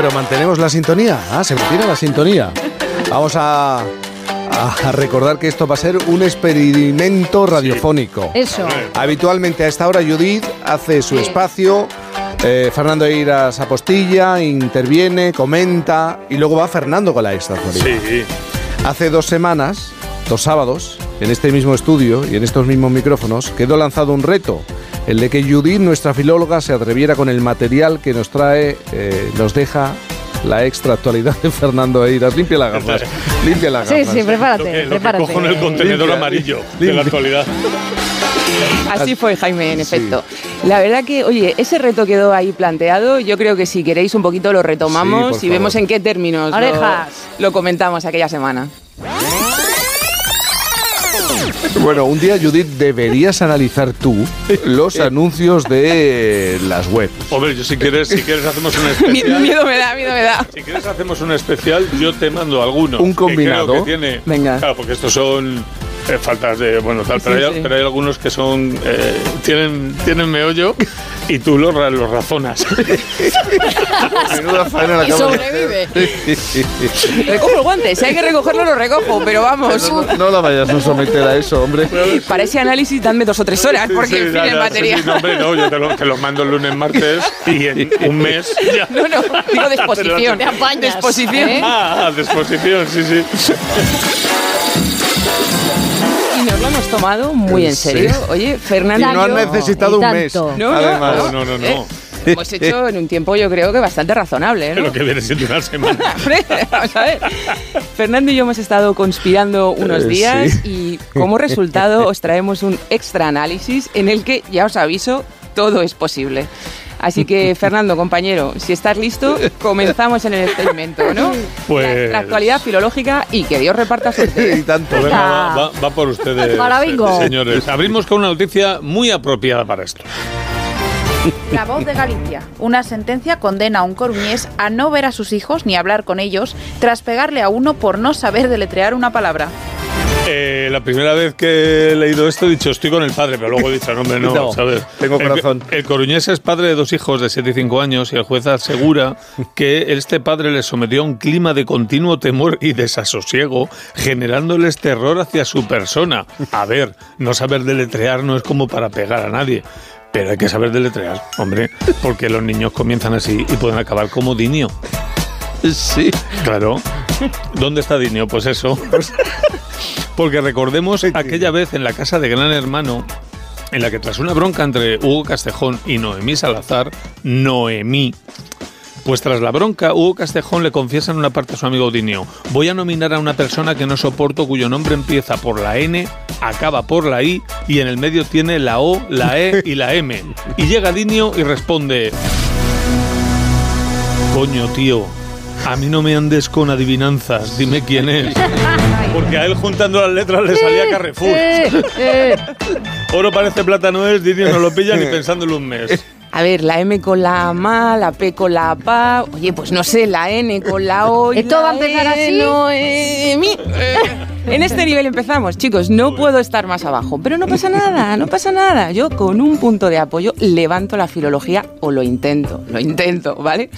pero mantenemos la sintonía. Ah, se mantiene la sintonía. Vamos a, a recordar que esto va a ser un experimento radiofónico. Eso. Habitualmente a esta hora Judith hace su espacio, eh, Fernando Eiras apostilla, interviene, comenta y luego va Fernando con la extra. Sí. Hace dos semanas, dos sábados, en este mismo estudio y en estos mismos micrófonos, quedó lanzado un reto, el de que Judith, nuestra filóloga, se atreviera con el material que nos trae, eh, nos deja la extra actualidad de Fernando Eiras. Limpia las gafas, limpia las Sí, gafas. sí, Lo prepárate, que, lo que prepárate. cojo en el contenedor Limpia. amarillo de la actualidad. Así fue, Jaime, en Sí. efecto. La verdad que, oye, ese reto quedó ahí planteado. Yo creo que si queréis un poquito lo Sí, retomamos y vemos en qué términos lo comentamos aquella semana. Bueno, un día, Judith, deberías analizar tú los anuncios de las webs. Hombre, yo si quieres, si quieres hacemos un especial. miedo me da, miedo me da. Si quieres hacemos un especial, yo te mando algunos. Un que creo combinado. que tiene, Venga. Claro, porque estos son eh, faltas de bueno tal, pero, Sí, hay, sí. pero hay algunos que son eh, tienen tienen meollo y tú los, los razonas. Menuda faena la Y acabas de sobrevive. Recojo el guante, si hay que recogerlo, lo recojo, pero vamos. No, no la vayas a someter a eso, hombre. Para ese análisis, dadme dos o tres horas, porque Sí, en fin, ya, el material. no, hombre, no, yo te lo, te lo mando el lunes, martes y en un mes ya. No, no, digo de exposición. Te apañas, De exposición. ¿eh? Ah, ah, de exposición, sí, sí. Y nos lo hemos tomado muy en Sí. serio. Oye, Y Fernando. no han necesitado y un mes. No, no, Además. No, no, no, no. Eh, Hemos hecho en un tiempo, yo creo que bastante razonable, ¿no? Lo que viene siendo una semana. Vamos a ver. Fernando y yo hemos estado conspirando unos Eh, días sí. y como resultado os traemos un extra análisis en el que, ya os aviso, todo es posible. Así que, Fernando, compañero, si estás listo, comenzamos en el experimento, ¿no? Pues- La, la actualidad filológica y que Dios reparta y suerte. tanto. Pues venga, va, va- va por ustedes, Para bingo. señores. Abrimos con una noticia muy apropiada para esto. La voz de Galicia. Una sentencia condena a un coruñés a no ver a sus hijos ni hablar con ellos tras pegarle a uno por no saber deletrear una palabra. Eh, la primera vez que he leído esto he dicho estoy con el padre, pero luego he dicho, no, hombre, no, No, ¿sabes? tengo El- corazón. El, coruñés es padre de dos hijos de 7 y 5 años y el juez asegura que este padre le sometió a un clima de continuo temor y desasosiego, generándoles terror hacia su persona. A ver, no saber deletrear no es como para pegar a nadie. Pero hay que saber deletrear, hombre, porque los niños comienzan así y pueden acabar como Dinio. Sí. Claro. ¿Dónde está Dinio? Pues eso. Porque recordemos aquella vez en la casa de Gran Hermano, en la que tras una bronca entre Hugo Castejón y Noemí Salazar, Noemí, pues tras la bronca, Hugo Castejón le confiesa en una parte a su amigo Dinio, voy a nominar a una persona que no soporto cuyo nombre empieza por la N, acaba por la I y en el medio tiene la O, la E y la M. Y llega Dinio y responde, coño tío, a mí no me andes con adivinanzas, dime quién es. Porque a él juntando las letras le salía Carrefour. Oro parece plata no es, Dinio no lo pilla ni pensándolo un mes. A ver, la M con la MA, la P con la PA, oye, pues no sé, la N con la O. y ¿Esto la va a empezar E, así? no, eh, mi. En este nivel empezamos, chicos. No puedo estar más abajo, pero no pasa nada, no pasa nada. Yo con un punto de apoyo levanto la filología o lo intento, lo intento, ¿vale?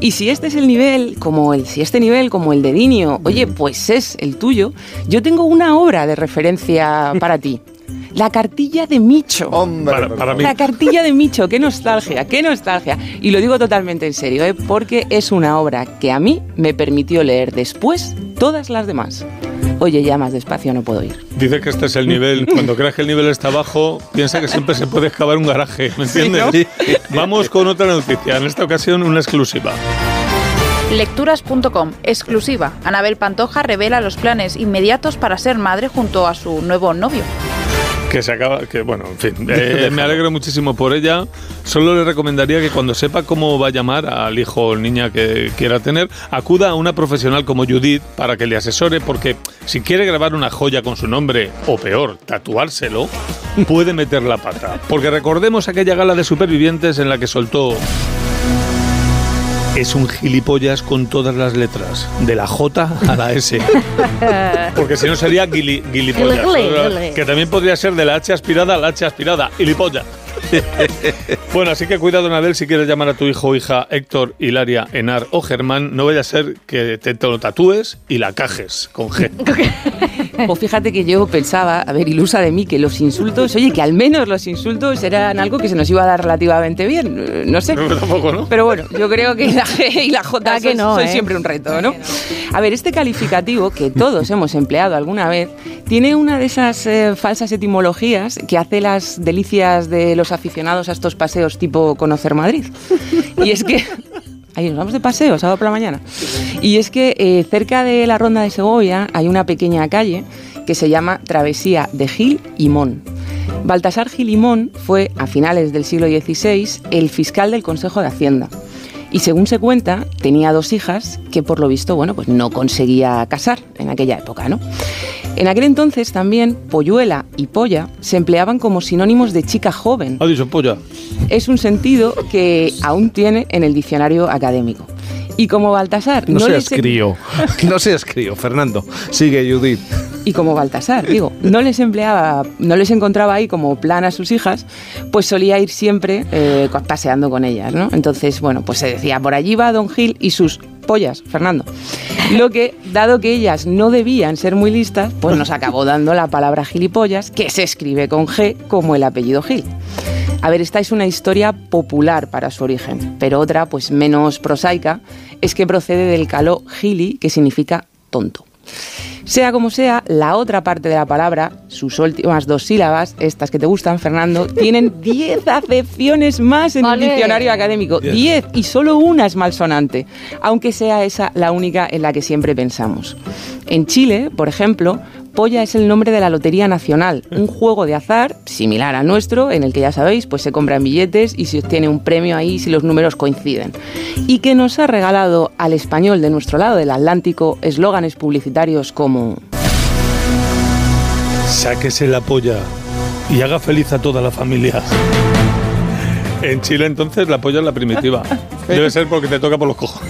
Y si este es el nivel, como el, si este nivel como el de Dinio, oye, pues es el tuyo, yo tengo una obra de referencia para ti. La cartilla de Micho. Hombre, Para- mí. La cartilla de Micho, qué nostalgia, qué nostalgia. Y lo digo totalmente en serio, ¿eh? porque es una obra que a mí me permitió leer después todas las demás. Oye, ya más despacio no puedo ir. Dice que este es el nivel. Cuando creas que el nivel está bajo, piensa que siempre se puede excavar un garaje. ¿Me entiendes? Vamos con otra noticia. En esta ocasión, una exclusiva. Lecturas.com, exclusiva. Anabel Pantoja revela los planes inmediatos para ser madre junto a su nuevo novio. Que se acaba. Que bueno, en fin. eh, me alegro muchísimo por ella. Solo le recomendaría que cuando sepa cómo va a llamar al hijo o niña que quiera tener, acuda a una profesional como Judith para que le asesore, porque si quiere grabar una joya con su nombre, o peor, tatuárselo, puede meter la pata. Porque recordemos aquella gala de supervivientes en la que soltó. Es un gilipollas con todas las letras, de la J a la S. Porque si no sería guili- gilipollas. Gili, gili, gili. Que también podría ser de la H aspirada a la H aspirada. Gilipollas. bueno, así que cuidado, Anabel, si quieres llamar a tu hijo o hija Héctor, Hilaria, Enar o Germán, no vaya a ser que te, lo tatúes y la cajes con G. pues fíjate que yo pensaba, a ver, ilusa de mí, que los insultos, oye, que al menos los insultos eran algo que se nos iba a dar relativamente bien, no sé. Pero, tampoco, ¿no? Pero bueno, yo creo que la G y la J que no, son ¿eh? siempre un reto, ¿no? A ver, este calificativo que todos hemos empleado alguna vez tiene una de esas eh, falsas etimologías que hace las delicias de los aficionados a estos paseos tipo conocer Madrid. Y es que Ahí nos vamos de paseo, sábado por la mañana. Y es que eh, cerca de la Ronda de Segovia hay una pequeña calle que se llama Travesía de Gil y Mon. Baltasar Gil y Mon fue, a finales del siglo XVI, el fiscal del Consejo de Hacienda. Y según se cuenta, tenía dos hijas que por lo visto, bueno, pues no conseguía casar en aquella época, ¿no? En aquel entonces también polluela y polla se empleaban como sinónimos de chica joven. ¿Ha dicho polla? Es un sentido que aún tiene en el diccionario académico. Y como Baltasar... No, seas crío, no seas crío, Fernando. Sigue, Judith. Y como Baltasar, digo, no les empleaba, no les encontraba ahí como plan a sus hijas, pues solía ir siempre eh, paseando con ellas, ¿no? Entonces, bueno, pues se decía, por allí va Don Gil y sus pollas, Fernando. Lo que, dado que ellas no debían ser muy listas, pues nos acabó dando la palabra gilipollas, que se escribe con G como el apellido Gil. A ver, esta es una historia popular para su origen, pero otra, pues menos prosaica, es que procede del caló gili, que significa tonto. Sea como sea, la otra parte de la palabra, sus últimas dos sílabas, estas que te gustan, Fernando, tienen 10 acepciones más en el diccionario académico. 10 y solo una es malsonante, aunque sea esa la única en la que siempre pensamos. En Chile, por ejemplo, Polla es el nombre de la Lotería Nacional, un juego de azar similar al nuestro, en el que ya sabéis, pues se compran billetes y se obtiene un premio ahí si los números coinciden. Y que nos ha regalado al español de nuestro lado del Atlántico eslóganes publicitarios como... Sáquese la polla y haga feliz a toda la familia. En Chile entonces la polla es la primitiva. Debe ser porque te toca por los cojones.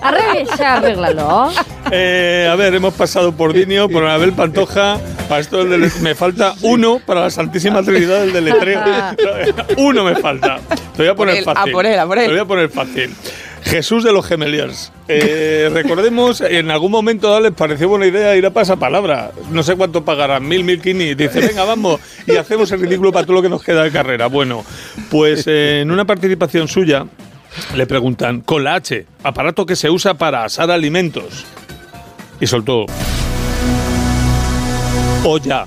Arréglalo. Eh, a ver, hemos pasado por Dinio, por Anabel Pantoja. Para esto me falta uno para la Santísima Trinidad del deletreo. uno me falta. Te voy a poner fácil. A por él, a por él. Te voy a poner fácil. Jesús de los Gemeliers. Eh, recordemos, en algún momento les pareció buena idea ir a pasapalabra. No sé cuánto pagarán, mil, mil kini. Dice, venga, vamos, y hacemos el ridículo para todo lo que nos queda de carrera. Bueno, pues eh, en una participación suya le preguntan, con la H, aparato que se usa para asar alimentos. Y soltó. Olla.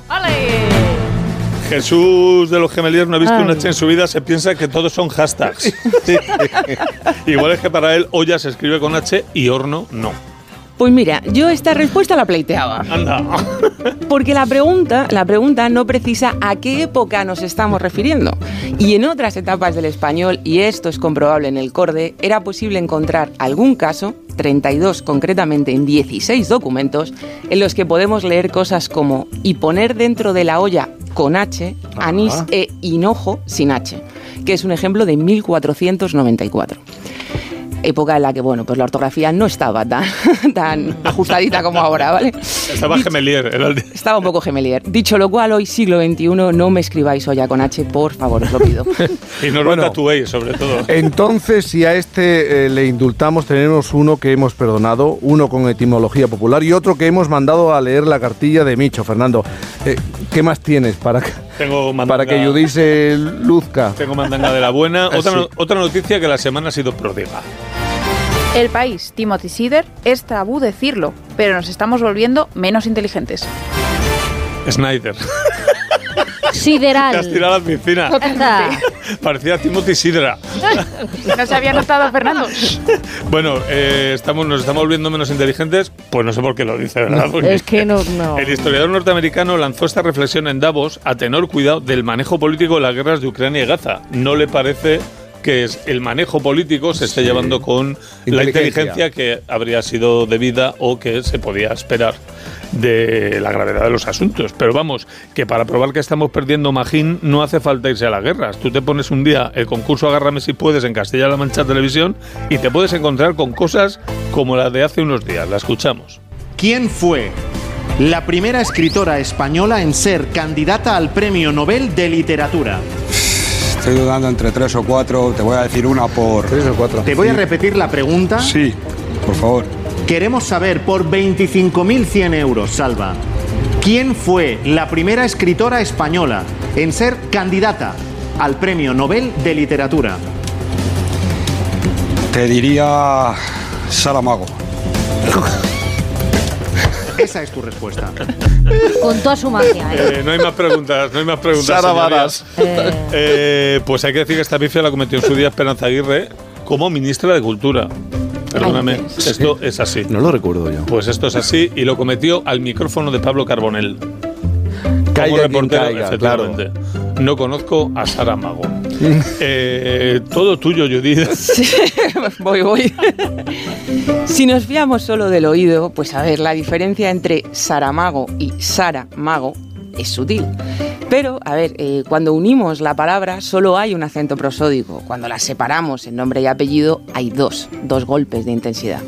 Jesús de los Gemeliers no ha visto una H en su vida, se piensa que todos son hashtags. Igual es que para él olla se escribe con H y horno no. Pues mira, yo esta respuesta la pleiteaba. Anda. Porque la pregunta, la pregunta no precisa a qué época nos estamos refiriendo. Y en otras etapas del español, y esto es comprobable en el corde, era posible encontrar algún caso, 32 concretamente en 16 documentos, en los que podemos leer cosas como y poner dentro de la olla con H, anís e hinojo sin H, que es un ejemplo de 1494 época en la que, bueno, pues la ortografía no estaba tan, tan ajustadita como ahora, ¿vale? Estaba gemelier. Estaba un poco gemelier. Dicho lo cual, hoy siglo XXI, no me escribáis olla con H, por favor, os lo pido. y no lo tatuéis, sobre todo. Entonces, si a este eh, le indultamos, tenemos uno que hemos perdonado, uno con etimología popular y otro que hemos mandado a leer la cartilla de Micho. Fernando, eh, ¿qué más tienes para que, Tengo para que Yudice luzca? Tengo mandanga de la buena. Ah, otra, otra noticia que la semana ha sido prodiga. El país, Timothy Sider, es tabú decirlo, pero nos estamos volviendo menos inteligentes. Snyder. Sideral. Te has tirado a la piscina. Parecía Timothy Sidra. no se había notado, Fernando. bueno, eh, estamos, nos estamos volviendo menos inteligentes, pues no sé por qué lo dice, ¿verdad? es que no, no. El historiador norteamericano lanzó esta reflexión en Davos a tenor cuidado del manejo político de las guerras de Ucrania y Gaza. ¿No le parece que es el manejo político se esté llevando con la inteligencia que habría sido debida o que se podía esperar de la gravedad de los asuntos. Pero vamos, que para probar que estamos perdiendo Magín no hace falta irse a las guerras. Tú te pones un día el concurso Agárrame si puedes en Castilla-La Mancha Televisión y te puedes encontrar con cosas como la de hace unos días. La escuchamos. ¿Quién fue la primera escritora española en ser candidata al Premio Nobel de Literatura? Estoy dudando entre tres o cuatro. Te voy a decir una por. Tres o cuatro. Te voy a repetir la pregunta. Sí, por favor. Queremos saber por 25.100 euros, Salva, ¿quién fue la primera escritora española en ser candidata al Premio Nobel de Literatura? Te diría. Saramago. Esa es tu respuesta. Con toda su magia, ¿eh? Eh, no hay más preguntas, no hay más preguntas. Sara. Varas. Eh, Eh, pues hay que decir que esta pifia la cometió en su día Esperanza Aguirre como ministra de Cultura. Perdóname, Ay, esto es así. No lo recuerdo yo. Pues esto es así y lo cometió al micrófono de Pablo Carbonell. Como reportero, caiga, efectivamente. No conozco a Sara Mago. Eh, todo tuyo, Judith. voy, voy. si nos fiamos solo del oído, pues a ver, la diferencia entre Saramago y Sara Mago es sutil. Pero, a ver, eh, cuando unimos la palabra solo hay un acento prosódico. Cuando la separamos en nombre y apellido hay dos, dos golpes de intensidad.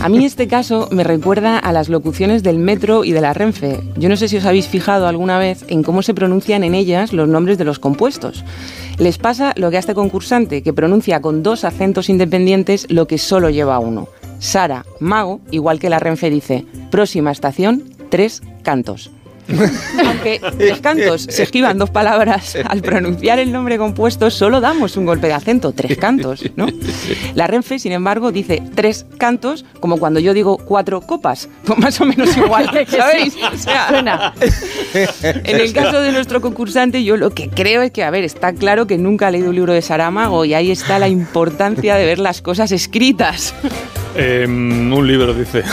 A mí este caso me recuerda a las locuciones del metro y de la Renfe. Yo no sé si os habéis fijado alguna vez en cómo se pronuncian en ellas los nombres de los compuestos. Les pasa lo que a este concursante, que pronuncia con dos acentos independientes lo que solo lleva uno. Sara, Mago, igual que la Renfe dice, próxima estación, tres cantos. Aunque los cantos se esquivan dos palabras, al pronunciar el nombre compuesto solo damos un golpe de acento, tres cantos, ¿no? La Renfe, sin embargo, dice tres cantos, como cuando yo digo cuatro copas, pues más o menos igual, ¿sabéis? O sea, suena. en el caso de nuestro concursante, yo lo que creo es que, a ver, está claro que nunca ha leído un libro de Saramago y ahí está la importancia de ver las cosas escritas. Eh, un libro, dice.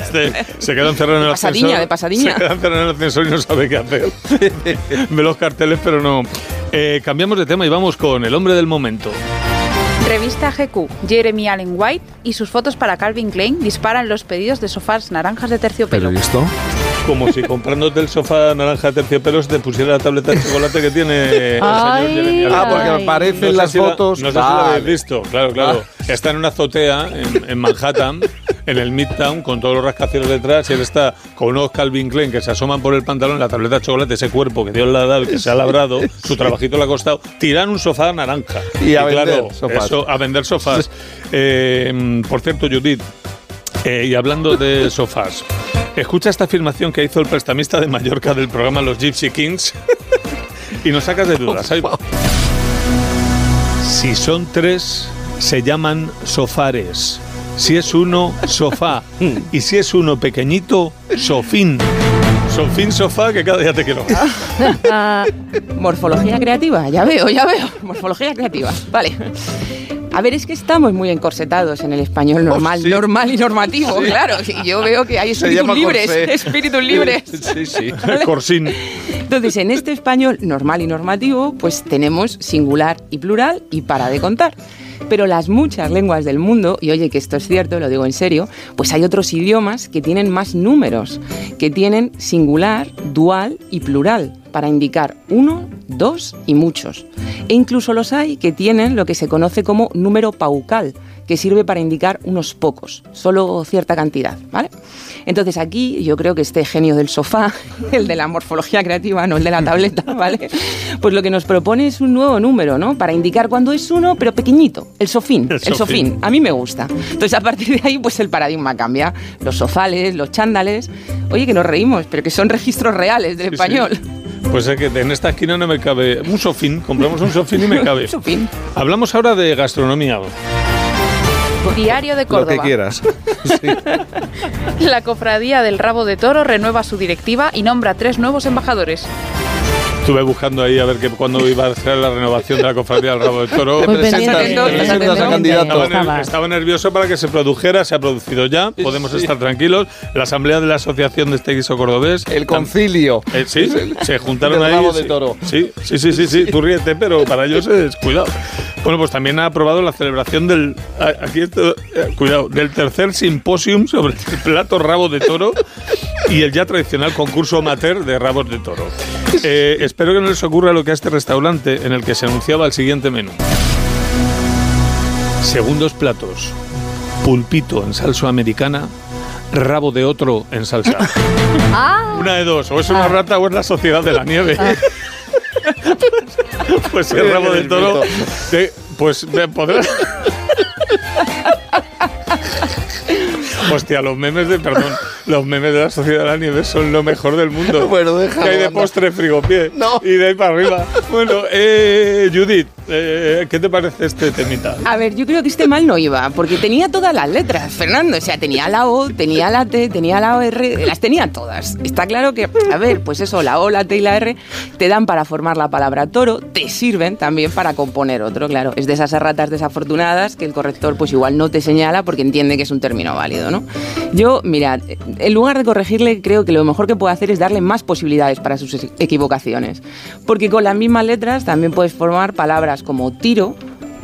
Este, se queda encerrado en el Pasadiña, ascensor. de pasadiña. Se queda encerrado en el ascensor y no sabe qué hacer. Ve los carteles, pero no. Eh, cambiamos de tema y vamos con el hombre del momento. Revista GQ, Jeremy Allen White y sus fotos para Calvin Klein disparan los pedidos de sofás naranjas de terciopelo. ¿Pero y esto? Como si comprándote el sofá naranja de terciopelo te pusiera la tableta de chocolate que tiene el señor Ay, Jeremy Allen Ah, porque aparecen No las si la- fotos. no sé si lo habéis visto, claro, claro. Está en una azotea en, en Manhattan, en el Midtown, con todos los rascacielos detrás, y él está con unos Calvin Klein que se asoman por el pantalón, la tableta de chocolate, ese cuerpo que Dios le ha dado y que se ha labrado, su trabajito le ha costado, tiran un sofá naranja. Y a vender claro, sofás. Eso, a vender sofás. Eh, por cierto, Judith, eh, y hablando de sofás, escucha esta afirmación que hizo el prestamista de Mallorca del programa Los Gypsy Kings y nos sacas de dudas. Si son tres, se llaman sofares. Si es uno, sofá. Y si es uno pequeñito, sofín. Sofín, sofá, que cada día te quiero morfología creativa, ya veo, ya veo. Morfología creativa, vale. A ver, es que estamos muy encorsetados en el español normal, Oh, sí. normal y normativo, claro. y Yo veo que hay espíritus libres, corsé. espíritus libres. Sí, sí. Corsín. Entonces, en este español normal y normativo, pues tenemos singular y plural y para de contar. Pero las muchas lenguas del mundo, y oye que esto es cierto, lo digo en serio, pues hay otros idiomas que tienen más números, que tienen singular, dual y plural, para indicar uno, dos y muchos. E incluso los hay que tienen lo que se conoce como número paucal, que sirve para indicar unos pocos, solo cierta cantidad, ¿vale? Entonces aquí yo creo que este genio del sofá, el de la morfología creativa, no el de la tableta, ¿vale? Pues lo que nos propone es un nuevo número, ¿no? Para indicar cuando es uno, pero pequeñito, el sofín, El el, sofín. sofín. A mí me gusta. Entonces a partir de ahí, pues el paradigma cambia. Los sofales, los chándales, oye que nos reímos, pero que son registros reales del Sí, español. sí. Pues es que en esta esquina no me cabe un sofín, compramos un sofín y me cabe. Sofín. Hablamos ahora de gastronomía. Diario de Lo Córdoba. que quieras. La cofradía del rabo de toro renueva su directiva y nombra tres nuevos embajadores. Estuve buscando ahí a ver que cuándo iba a hacer la renovación de la cofradía del rabo de toro. Muy Presentas- a candidato. Estaba, nervioso para que se produjera, se ha producido ya, podemos estar tranquilos. La asamblea de la Asociación de este guiso cordobés. El concilio. eh, sí, se juntaron del ahí. rabo de sí. toro. Sí, sí, sí, sí, sí, tú ríete, pero para ellos es cuidado. Bueno, pues también ha aprobado la celebración del aquí esto, eh, cuidado, del tercer simposium sobre el plato rabo de toro y el ya tradicional concurso amateur de rabos de toro. Eh, espero que no les ocurra lo que a este restaurante en el que se anunciaba el siguiente menú. Segundos platos. Pulpito en salsa americana, rabo de otro en salsa. Ah, Una de dos, o es una rata o es la sociedad de la nieve. Pues el rabo del toro. de- pues me podrás. Hostia, los memes de, perdón, los memes de la Sociedad de la Nieve son lo mejor del mundo. Bueno, déjalo, Que hay de postre frigopié. No. Y de ahí para arriba. Bueno, eh, Judith, eh, ¿qué te parece este temita? A ver, yo creo que este mal no iba, porque tenía todas las letras, Fernando. O sea, tenía la O, tenía la T, tenía la OR, las tenía todas. Está claro que, a ver, pues eso, la O, la T y la R te dan para formar la palabra toro, te sirven también para componer otro, claro. Es de esas erratas desafortunadas que el corrector pues igual no te señala porque entiende que es un término válido, ¿no? Yo, mirad, en lugar de corregirle, creo que lo mejor que puedo hacer es darle más posibilidades para sus equivocaciones. Porque con las mismas letras también puedes formar palabras como tiro,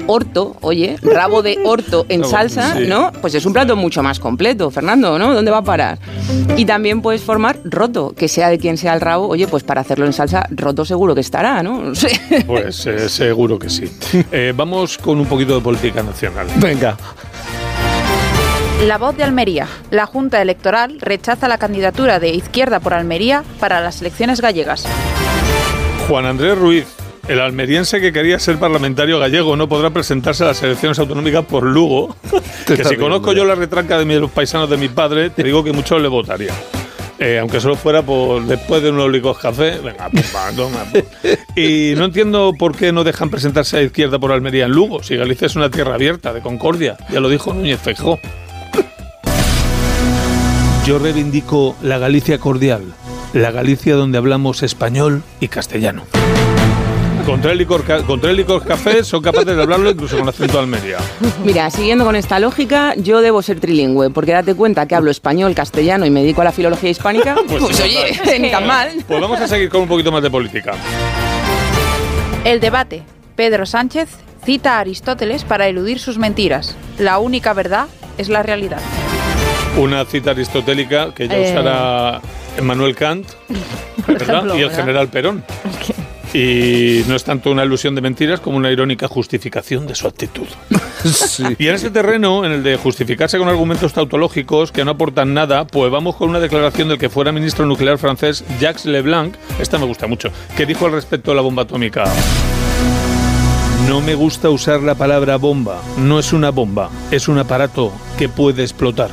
orto, oye, rabo de orto en Rabo, salsa, sí. ¿no? Pues es un plato mucho más completo, Fernando, ¿no? ¿Dónde va a parar? Y también puedes formar roto, que sea de quien sea el rabo, oye, pues para hacerlo en salsa, roto seguro que estará, ¿no? Pues eh, seguro que sí. Eh, vamos con un poquito de política nacional. Venga. La voz de Almería. La Junta Electoral rechaza la candidatura de Izquierda por Almería para las elecciones gallegas. Juan Andrés Ruiz, el almeriense que quería ser parlamentario gallego, no podrá presentarse a las elecciones autonómicas por Lugo. que si conozco yo la retranca de mis- los paisanos de mi padre, te digo que muchos le votaría. Eh, aunque solo fuera por después de unos licos café, venga, pues va, toma, pues. Y no entiendo por qué no dejan presentarse a izquierda por Almería en Lugo, si Galicia es una tierra abierta, de concordia, ya lo dijo Núñez Feijó. Yo reivindico la Galicia cordial, la Galicia donde hablamos español y castellano. Contra el licor, contra el licor café son capaces de hablarlo incluso con acento de Almería. Mira, siguiendo con esta lógica, yo debo ser trilingüe, porque date cuenta que hablo español, castellano y me dedico a la filología hispánica. Pues Pues, sí, oye, ni tan mal. Pues vamos a seguir con un poquito más de política. El debate. Pedro Sánchez cita a Aristóteles para eludir sus mentiras. La única verdad es la realidad. Una cita aristotélica que ya Eh. usará Emmanuel Kant ¿verdad? ejemplo, y el ¿verdad? general Perón. Y no es tanto una ilusión de mentiras como una irónica justificación de su actitud. Sí. Y en este terreno, en el de justificarse con argumentos tautológicos que no aportan nada, pues vamos con una declaración del que fuera ministro nuclear francés Jacques Leblanc, esta me gusta mucho, que dijo al respecto de la bomba atómica. No me gusta usar la palabra bomba, no es una bomba, es un aparato que puede explotar.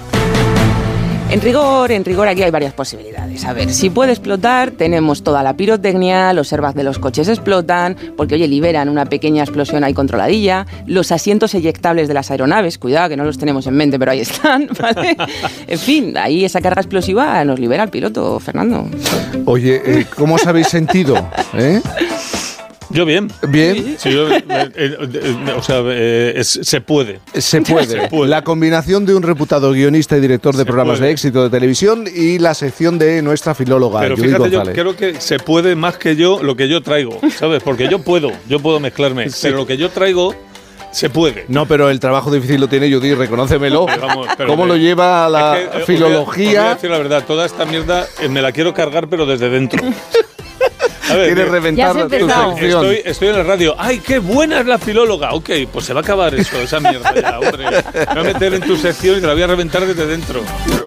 En rigor, en rigor aquí hay varias posibilidades. A ver, si puede explotar, tenemos toda la pirotecnia, los airbags de los coches explotan, porque oye, liberan una pequeña explosión ahí controladilla, los asientos eyectables de las aeronaves, cuidado que no los tenemos en mente, pero ahí están, ¿vale? En fin, ahí esa carga explosiva nos libera al piloto, Fernando. Oye, eh, ¿cómo os habéis sentido? ¿Eh? Yo bien. Bien. Sí, yo, eh, eh, eh, o sea, eh, es- se puede. Se puede. Se puede. La combinación de un reputado guionista y director de Se programas puede. de éxito de televisión y la sección de nuestra filóloga, Pero Judith fíjate, yo creo que se puede más que yo lo que yo traigo, ¿sabes? Porque yo puedo, yo puedo mezclarme, Sí. pero lo que yo traigo se puede. No, pero el trabajo difícil lo tiene Judith, reconócemelo. Pero vamos, pero ¿Cómo lo lleva la Es que, os voy a- os voy a filología? decir la verdad, toda esta mierda eh, me la quiero cargar, pero desde dentro. A ver, Quieres que- reventar tu sección. Estoy, estoy en la radio. ¡Ay, qué buena es la filóloga! Ok, pues se va a acabar eso, esa mierda ya, hombre. Me voy a meter en tu sección y te la voy a reventar desde dentro.